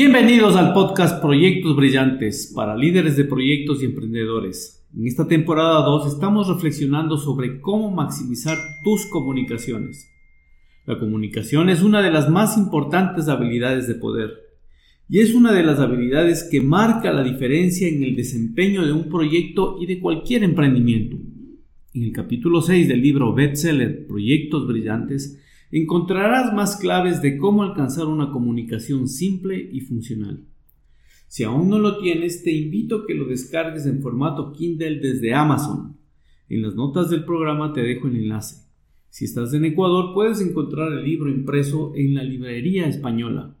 Bienvenidos al podcast Proyectos Brillantes para líderes de proyectos y emprendedores. En esta temporada 2 estamos reflexionando sobre cómo maximizar tus comunicaciones. La comunicación es una de las más importantes habilidades de poder y es una de las habilidades que marca la diferencia en el desempeño de un proyecto y de cualquier emprendimiento. En el capítulo 6 del libro bestseller Proyectos Brillantes encontrarás más claves de cómo alcanzar una comunicación simple y funcional. Si aún no lo tienes, te invito a que lo descargues en formato Kindle desde Amazon. En las notas del programa te dejo el enlace. Si estás en Ecuador, puedes encontrar el libro impreso en la Librería Española,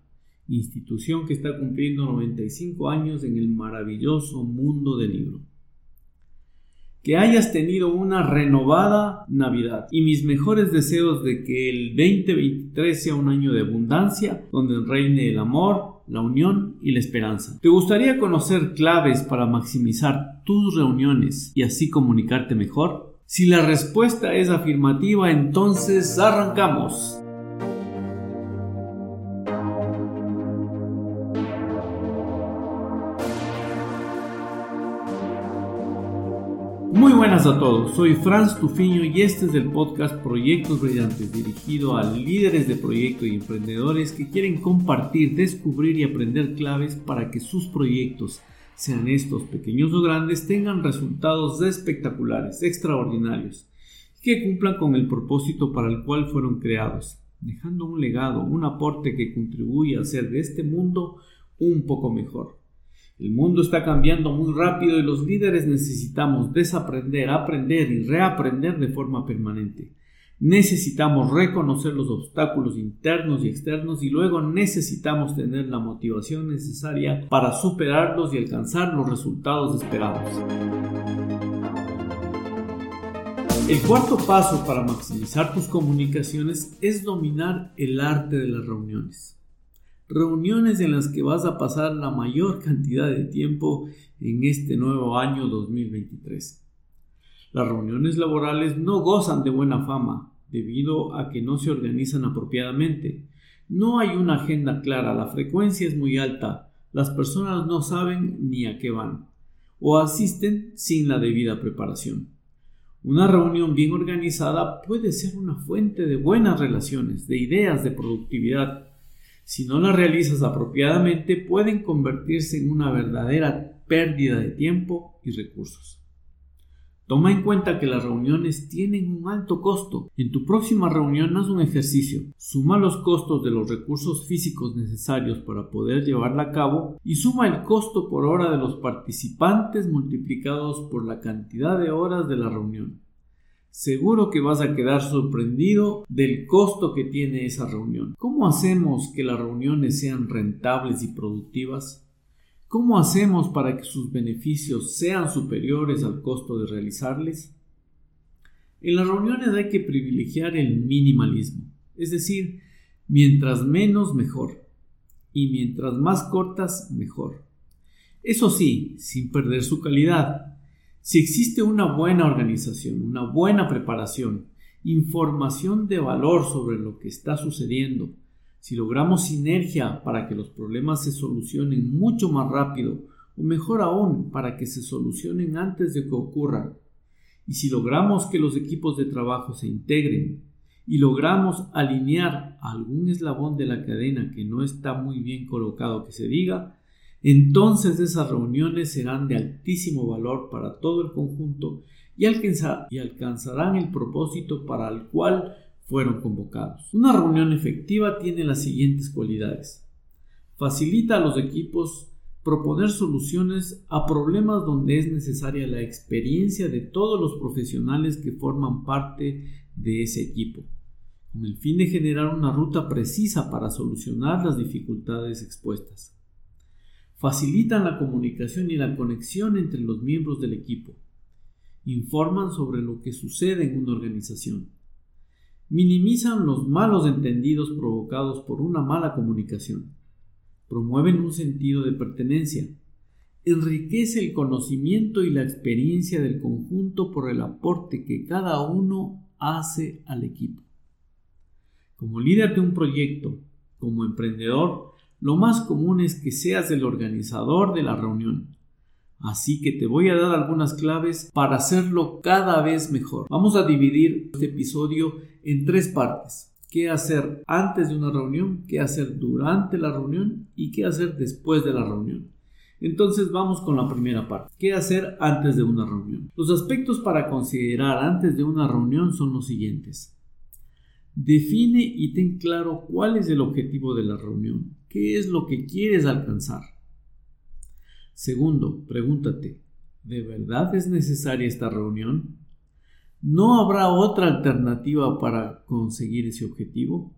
institución que está cumpliendo 95 años en el maravilloso mundo del libro que hayas tenido una renovada Navidad y mis mejores deseos de que el 2023 sea un año de abundancia donde reine el amor, la unión y la esperanza. ¿Te gustaría conocer claves para maximizar tus reuniones y así comunicarte mejor? Si la respuesta es afirmativa, entonces arrancamos. Muy buenas a todos, soy Franz Tufiño y este es el podcast Proyectos Brillantes dirigido a líderes de proyecto y emprendedores que quieren compartir, descubrir y aprender claves para que sus proyectos, sean estos pequeños o grandes, tengan resultados espectaculares, extraordinarios, que cumplan con el propósito para el cual fueron creados, dejando un legado, un aporte que contribuya a hacer de este mundo un poco mejor. El mundo está cambiando muy rápido y los líderes necesitamos desaprender, aprender y reaprender de forma permanente. Necesitamos reconocer los obstáculos internos y externos y luego necesitamos tener la motivación necesaria para superarlos y alcanzar los resultados esperados. El cuarto paso para maximizar tus comunicaciones es dominar el arte de las reuniones reuniones en las que vas a pasar la mayor cantidad de tiempo en este nuevo año 2023. Las reuniones laborales no gozan de buena fama debido a que no se organizan apropiadamente. No hay una agenda clara, la frecuencia es muy alta, las personas no saben ni a qué van o asisten sin la debida preparación. Una reunión bien organizada puede ser una fuente de buenas relaciones, de ideas, de productividad, si no las realizas apropiadamente, pueden convertirse en una verdadera pérdida de tiempo y recursos. Toma en cuenta que las reuniones tienen un alto costo. En tu próxima reunión haz un ejercicio. Suma los costos de los recursos físicos necesarios para poder llevarla a cabo y suma el costo por hora de los participantes multiplicados por la cantidad de horas de la reunión. Seguro que vas a quedar sorprendido del costo que tiene esa reunión. ¿Cómo hacemos que las reuniones sean rentables y productivas? ¿Cómo hacemos para que sus beneficios sean superiores al costo de realizarles? En las reuniones hay que privilegiar el minimalismo, es decir, mientras menos mejor y mientras más cortas mejor. Eso sí, sin perder su calidad, si existe una buena organización, una buena preparación, información de valor sobre lo que está sucediendo, si logramos sinergia para que los problemas se solucionen mucho más rápido, o mejor aún, para que se solucionen antes de que ocurran, y si logramos que los equipos de trabajo se integren, y logramos alinear algún eslabón de la cadena que no está muy bien colocado que se diga, entonces esas reuniones serán de altísimo valor para todo el conjunto y, alcanzarán el propósito para el cual fueron convocados. Una reunión efectiva tiene las siguientes cualidades. Facilita a los equipos proponer soluciones a problemas donde es necesaria la experiencia de todos los profesionales que forman parte de ese equipo, con el fin de generar una ruta precisa para solucionar las dificultades expuestas facilitan la comunicación y la conexión entre los miembros del equipo, informan sobre lo que sucede en una organización, minimizan los malos entendidos provocados por una mala comunicación, promueven un sentido de pertenencia, enriquece el conocimiento y la experiencia del conjunto por el aporte que cada uno hace al equipo. Como líder de un proyecto, como emprendedor, lo más común es que seas el organizador de la reunión. Así que te voy a dar algunas claves para hacerlo cada vez mejor. Vamos a dividir este episodio en tres partes. ¿Qué hacer antes de una reunión? ¿Qué hacer durante la reunión? ¿Y qué hacer después de la reunión? Entonces vamos con la primera parte. ¿Qué hacer antes de una reunión? Los aspectos para considerar antes de una reunión son los siguientes. Define y ten claro cuál es el objetivo de la reunión, qué es lo que quieres alcanzar. Segundo, pregúntate, ¿de verdad es necesaria esta reunión? ¿No habrá otra alternativa para conseguir ese objetivo?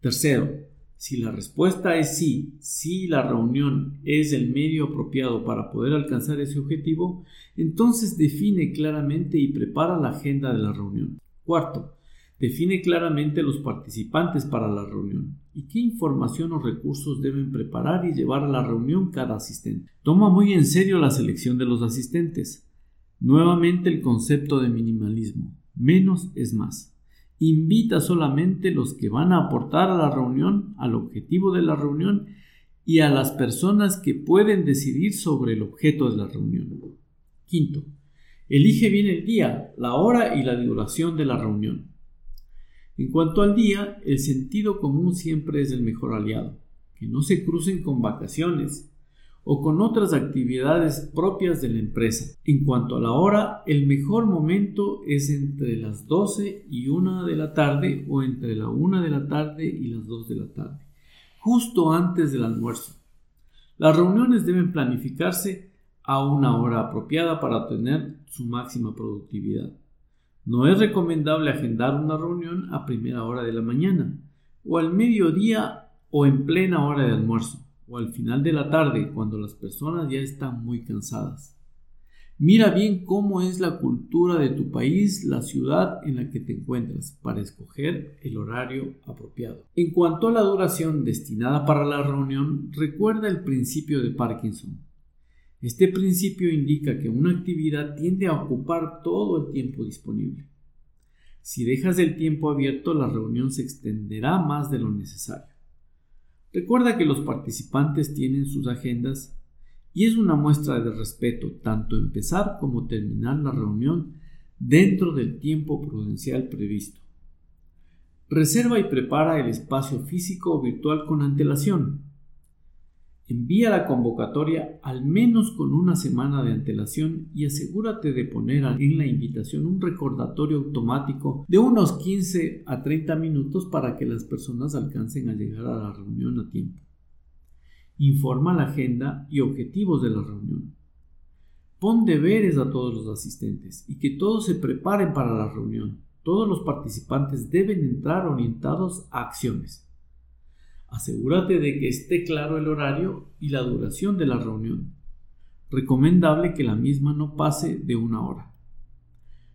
Tercero, si la respuesta es sí, si la reunión es el medio apropiado para poder alcanzar ese objetivo, entonces define claramente y prepara la agenda de la reunión. Cuarto, define claramente los participantes para la reunión y qué información o recursos deben preparar y llevar a la reunión cada asistente. Toma muy en serio la selección de los asistentes. Nuevamente el concepto de minimalismo. Menos es más invita solamente los que van a aportar a la reunión, al objetivo de la reunión y a las personas que pueden decidir sobre el objeto de la reunión. Quinto, elige bien el día, la hora y la duración de la reunión. En cuanto al día, el sentido común siempre es el mejor aliado. Que no se crucen con vacaciones, o con otras actividades propias de la empresa. En cuanto a la hora, el mejor momento es entre las 12 y 1 de la tarde o entre la 1 de la tarde y las 2 de la tarde, justo antes del almuerzo. Las reuniones deben planificarse a una hora apropiada para obtener su máxima productividad. No es recomendable agendar una reunión a primera hora de la mañana, o al mediodía o en plena hora de almuerzo o al final de la tarde cuando las personas ya están muy cansadas. Mira bien cómo es la cultura de tu país, la ciudad en la que te encuentras, para escoger el horario apropiado. En cuanto a la duración destinada para la reunión, recuerda el principio de Parkinson. Este principio indica que una actividad tiende a ocupar todo el tiempo disponible. Si dejas el tiempo abierto, la reunión se extenderá más de lo necesario. Recuerda que los participantes tienen sus agendas y es una muestra de respeto tanto empezar como terminar la reunión dentro del tiempo prudencial previsto. Reserva y prepara el espacio físico o virtual con antelación. Envía la convocatoria al menos con una semana de antelación y asegúrate de poner en la invitación un recordatorio automático de unos 15 a 30 minutos para que las personas alcancen a llegar a la reunión a tiempo. Informa la agenda y objetivos de la reunión. Pon deberes a todos los asistentes y que todos se preparen para la reunión. Todos los participantes deben entrar orientados a acciones. Asegúrate de que esté claro el horario y la duración de la reunión. Recomendable que la misma no pase de una hora.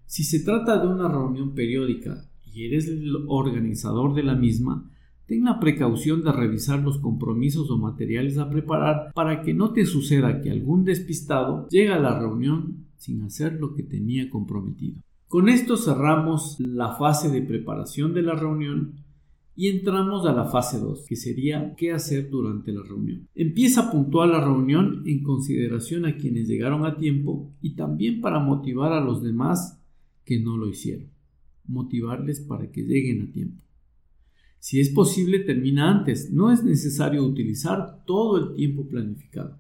Si se trata de una reunión periódica y eres el organizador de la misma, ten la precaución de revisar los compromisos o materiales a preparar para que no te suceda que algún despistado llegue a la reunión sin hacer lo que tenía comprometido. Con esto cerramos la fase de preparación de la reunión y entramos a la fase 2, que sería qué hacer durante la reunión. Empieza puntual la reunión en consideración a quienes llegaron a tiempo y también para motivar a los demás que no lo hicieron. Motivarles para que lleguen a tiempo. Si es posible, termina antes. No es necesario utilizar todo el tiempo planificado.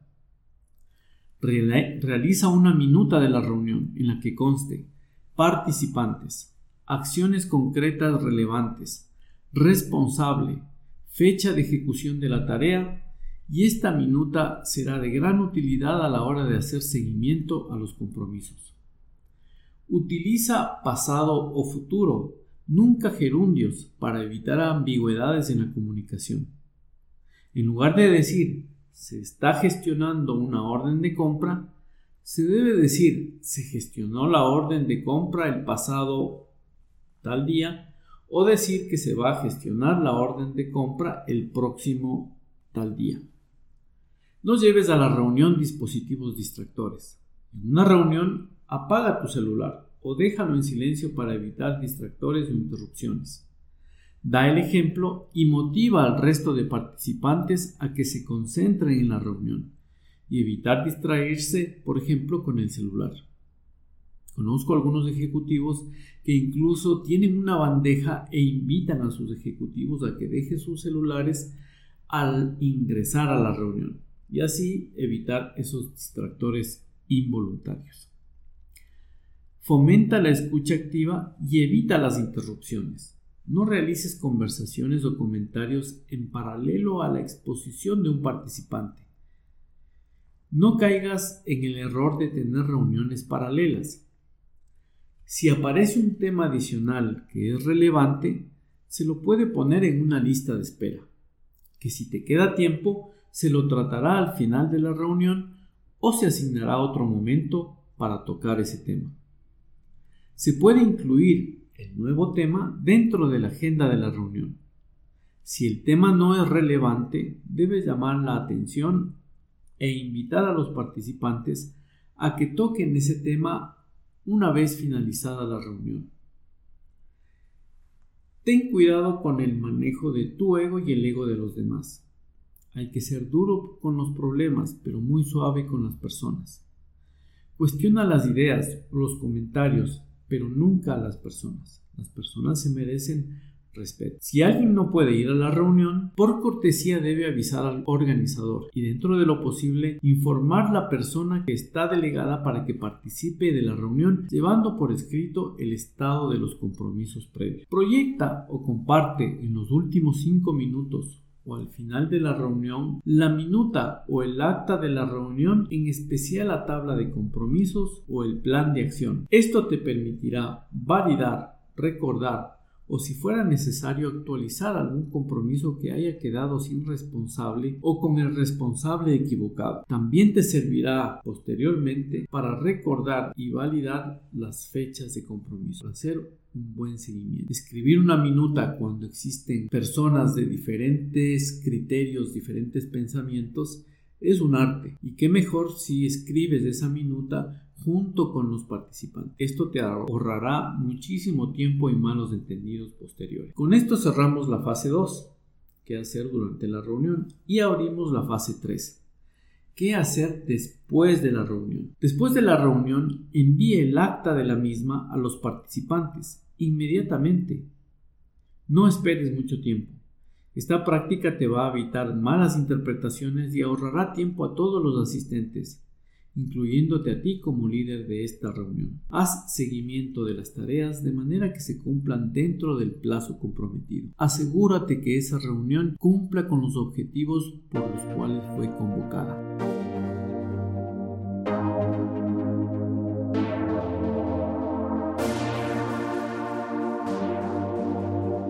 Realiza una minuta de la reunión en la que conste participantes, acciones concretas relevantes, responsable, fecha de ejecución de la tarea y esta minuta será de gran utilidad a la hora de hacer seguimiento a los compromisos. Utiliza pasado o futuro, nunca gerundios, para evitar ambigüedades en la comunicación. En lugar de decir se está gestionando una orden de compra, se debe decir se gestionó la orden de compra el pasado tal día o decir que se va a gestionar la orden de compra el próximo tal día. No lleves a la reunión dispositivos distractores. En una reunión, apaga tu celular o déjalo en silencio para evitar distractores o interrupciones. Da el ejemplo y motiva al resto de participantes a que se concentren en la reunión y evitar distraerse, por ejemplo, con el celular. Conozco algunos ejecutivos que incluso tienen una bandeja e invitan a sus ejecutivos a que dejen sus celulares al ingresar a la reunión y así evitar esos distractores involuntarios. Fomenta la escucha activa y evita las interrupciones. No realices conversaciones o comentarios en paralelo a la exposición de un participante. No caigas en el error de tener reuniones paralelas. Si aparece un tema adicional que es relevante, se lo puede poner en una lista de espera, que si te queda tiempo, se lo tratará al final de la reunión o se asignará otro momento para tocar ese tema. Se puede incluir el nuevo tema dentro de la agenda de la reunión. Si el tema no es relevante, debe llamar la atención e invitar a los participantes a que toquen ese tema una vez finalizada la reunión. Ten cuidado con el manejo de tu ego y el ego de los demás. Hay que ser duro con los problemas, pero muy suave con las personas. Cuestiona las ideas o los comentarios, pero nunca a las personas. Las personas se merecen respeto. Si alguien no puede ir a la reunión, por cortesía debe avisar al organizador y dentro de lo posible informar la persona que está delegada para que participe de la reunión llevando por escrito el estado de los compromisos previos. Proyecta o comparte en los últimos cinco minutos o al final de la reunión la minuta o el acta de la reunión, en especial la tabla de compromisos o el plan de acción. Esto te permitirá validar, recordar o si fuera necesario actualizar algún compromiso que haya quedado sin responsable o con el responsable equivocado. También te servirá posteriormente para recordar y validar las fechas de compromiso. Hacer un buen seguimiento. Escribir una minuta cuando existen personas de diferentes criterios, diferentes pensamientos, es un arte. Y qué mejor si escribes esa minuta junto con los participantes. Esto te ahorrará muchísimo tiempo y malos entendidos posteriores. Con esto cerramos la fase 2, qué hacer durante la reunión, y abrimos la fase 3. ¿Qué hacer después de la reunión? Después de la reunión, envíe el acta de la misma a los participantes inmediatamente. No esperes mucho tiempo. Esta práctica te va a evitar malas interpretaciones y ahorrará tiempo a todos los asistentes incluyéndote a ti como líder de esta reunión. Haz seguimiento de las tareas de manera que se cumplan dentro del plazo comprometido. Asegúrate que esa reunión cumpla con los objetivos por los cuales fue convocada.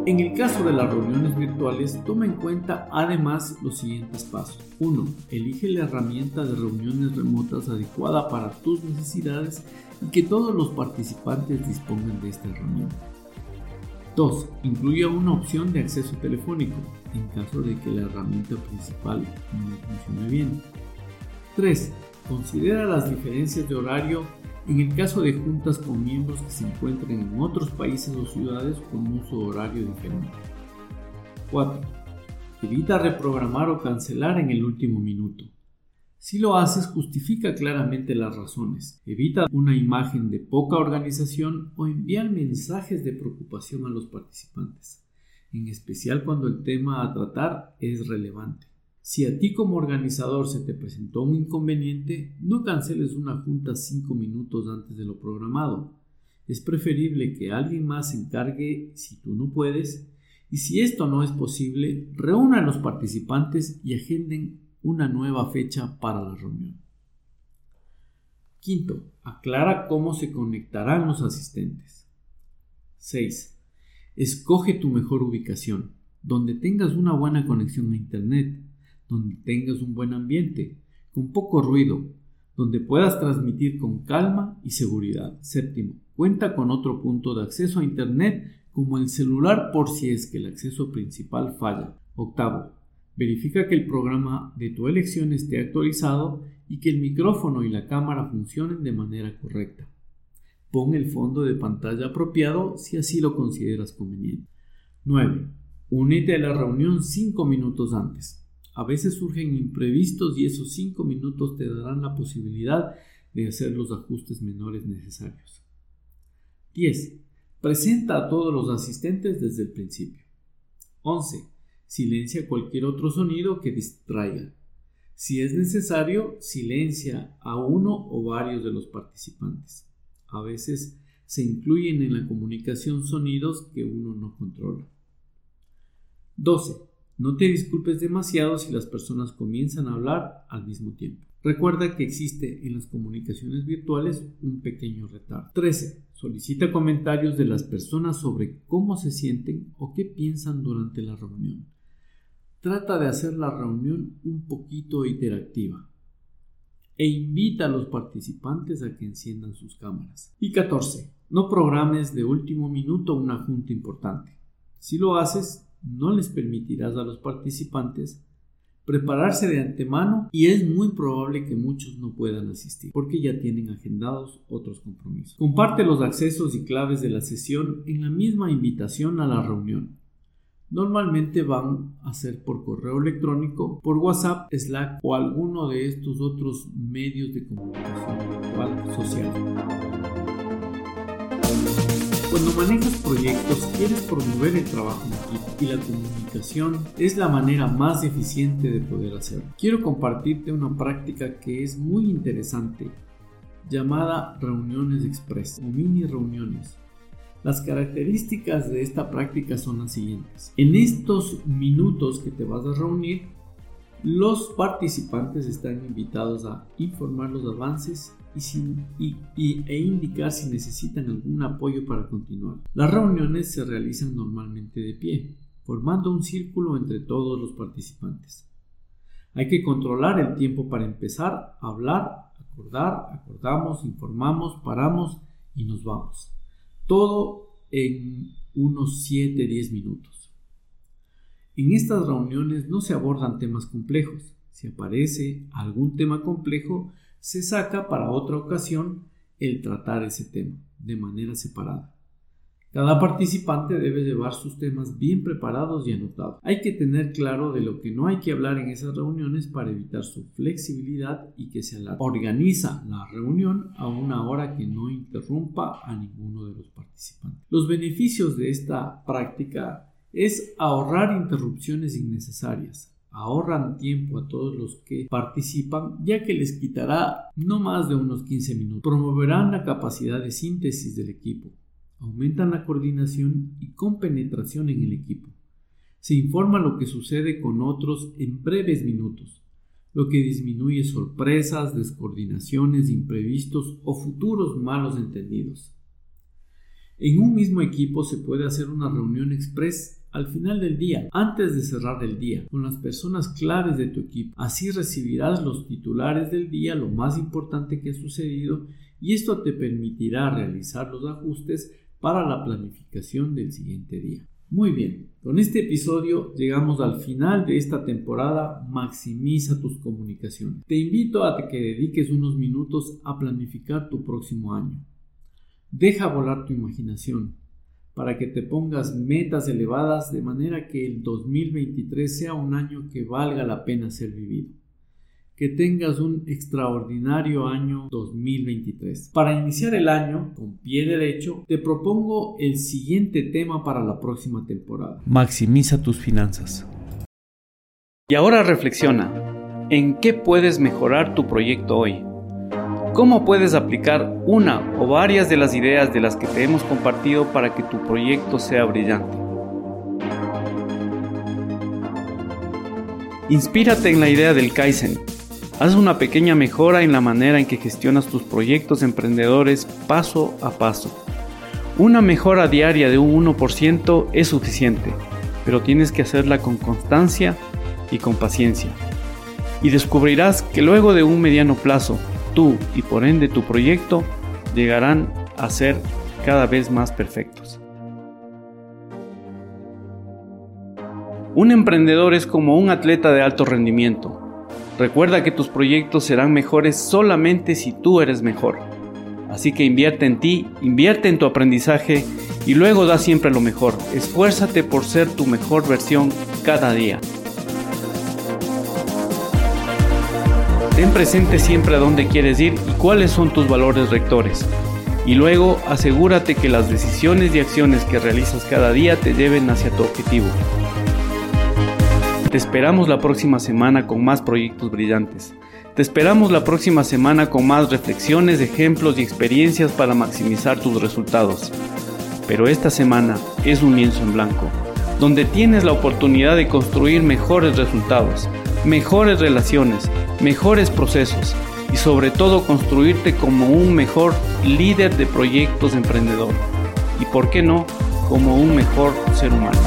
En el caso de las reuniones virtuales, toma en cuenta además los siguientes pasos. 1. Elige la herramienta de reuniones remotas adecuada para tus necesidades y que todos los participantes dispongan de esta reunión. 2. Incluya una opción de acceso telefónico en caso de que la herramienta principal no funcione bien. 3. Considera las diferencias de horario en el caso de juntas con miembros que se encuentren en otros países o ciudades con uso horario diferente. 4. Evita reprogramar o cancelar en el último minuto. Si lo haces, justifica claramente las razones. Evita una imagen de poca organización o enviar mensajes de preocupación a los participantes, en especial cuando el tema a tratar es relevante. Si a ti como organizador se te presentó un inconveniente, no canceles una junta cinco minutos antes de lo programado. Es preferible que alguien más se encargue si tú no puedes y si esto no es posible, reúna a los participantes y agenden una nueva fecha para la reunión. Quinto, aclara cómo se conectarán los asistentes. 6. Escoge tu mejor ubicación, donde tengas una buena conexión a Internet donde tengas un buen ambiente, con poco ruido, donde puedas transmitir con calma y seguridad. Séptimo, cuenta con otro punto de acceso a Internet como el celular por si es que el acceso principal falla. Octavo, verifica que el programa de tu elección esté actualizado y que el micrófono y la cámara funcionen de manera correcta. Pon el fondo de pantalla apropiado si así lo consideras conveniente. 9. Únete a la reunión 5 minutos antes. A veces surgen imprevistos y esos 5 minutos te darán la posibilidad de hacer los ajustes menores necesarios. 10. Presenta a todos los asistentes desde el principio. 11. Silencia cualquier otro sonido que distraiga. Si es necesario, silencia a uno o varios de los participantes. A veces se incluyen en la comunicación sonidos que uno no controla. 12. No te disculpes demasiado si las personas comienzan a hablar al mismo tiempo. Recuerda que existe en las comunicaciones virtuales un pequeño retardo. 13. Solicita comentarios de las personas sobre cómo se sienten o qué piensan durante la reunión. Trata de hacer la reunión un poquito interactiva e invita a los participantes a que enciendan sus cámaras. Y 14. No programes de último minuto una junta importante. Si lo haces, no les permitirás a los participantes prepararse de antemano y es muy probable que muchos no puedan asistir porque ya tienen agendados otros compromisos. Comparte los accesos y claves de la sesión en la misma invitación a la reunión. Normalmente van a ser por correo electrónico, por WhatsApp, Slack o alguno de estos otros medios de comunicación social. Cuando manejas proyectos, quieres promover el trabajo en equipo y la comunicación es la manera más eficiente de poder hacerlo. Quiero compartirte una práctica que es muy interesante llamada reuniones express o mini reuniones. Las características de esta práctica son las siguientes. En estos minutos que te vas a reunir, los participantes están invitados a informar los avances y, e indicar si necesitan algún apoyo para continuar. Las reuniones se realizan normalmente de pie, formando un círculo entre todos los participantes. Hay que controlar el tiempo para empezar a hablar, acordar, acordamos, informamos, paramos y nos vamos. Todo en unos 7-10 minutos. En estas reuniones no se abordan temas complejos. Si aparece algún tema complejo, se saca para otra ocasión el tratar ese tema de manera separada. Cada participante debe llevar sus temas bien preparados y anotados. Hay que tener claro de lo que no hay que hablar en esas reuniones para evitar su flexibilidad y que se organiza la reunión a una hora que no interrumpa a ninguno de los participantes. Los beneficios de esta práctica es ahorrar interrupciones innecesarias, ahorran tiempo a todos los que participan ya que les quitará no más de unos 15 minutos. Promoverán la capacidad de síntesis del equipo, aumentan la coordinación y compenetración en el equipo. Se informa lo que sucede con otros en breves minutos, lo que disminuye sorpresas, descoordinaciones, imprevistos o futuros malos entendidos. En un mismo equipo se puede hacer una reunión express al final del día, antes de cerrar el día, con las personas claves de tu equipo. Así recibirás los titulares del día, lo más importante que ha sucedido, y esto te permitirá realizar los ajustes para la planificación del siguiente día. Muy bien, con este episodio llegamos al final de esta temporada Maximiza tus comunicaciones. Te invito a que dediques unos minutos a planificar tu próximo año. Deja volar tu imaginación para que te pongas metas elevadas de manera que el 2023 sea un año que valga la pena ser vivido. Que tengas un extraordinario año 2023. Para iniciar el año con pie derecho, te propongo el siguiente tema para la próxima temporada. Maximiza tus finanzas. Y ahora reflexiona, ¿en qué puedes mejorar tu proyecto hoy? ¿Cómo puedes aplicar una o varias de las ideas de las que te hemos compartido para que tu proyecto sea brillante? Inspírate en la idea del Kaizen. Haz una pequeña mejora en la manera en que gestionas tus proyectos emprendedores paso a paso. Una mejora diaria de un 1% es suficiente, pero tienes que hacerla con constancia y con paciencia. Y descubrirás que luego de un mediano plazo, tú y por ende tu proyecto llegarán a ser cada vez más perfectos. Un emprendedor es como un atleta de alto rendimiento. Recuerda que tus proyectos serán mejores solamente si tú eres mejor. Así que invierte en ti, invierte en tu aprendizaje y luego da siempre lo mejor. Esfuérzate por ser tu mejor versión cada día. Ten presente siempre a dónde quieres ir y cuáles son tus valores rectores. Y luego asegúrate que las decisiones y acciones que realizas cada día te lleven hacia tu objetivo. Te esperamos la próxima semana con más proyectos brillantes. Te esperamos la próxima semana con más reflexiones, ejemplos y experiencias para maximizar tus resultados. Pero esta semana es un lienzo en blanco, donde tienes la oportunidad de construir mejores resultados, mejores relaciones, mejores procesos y sobre todo construirte como un mejor líder de proyectos emprendedor y por qué no, como un mejor ser humano.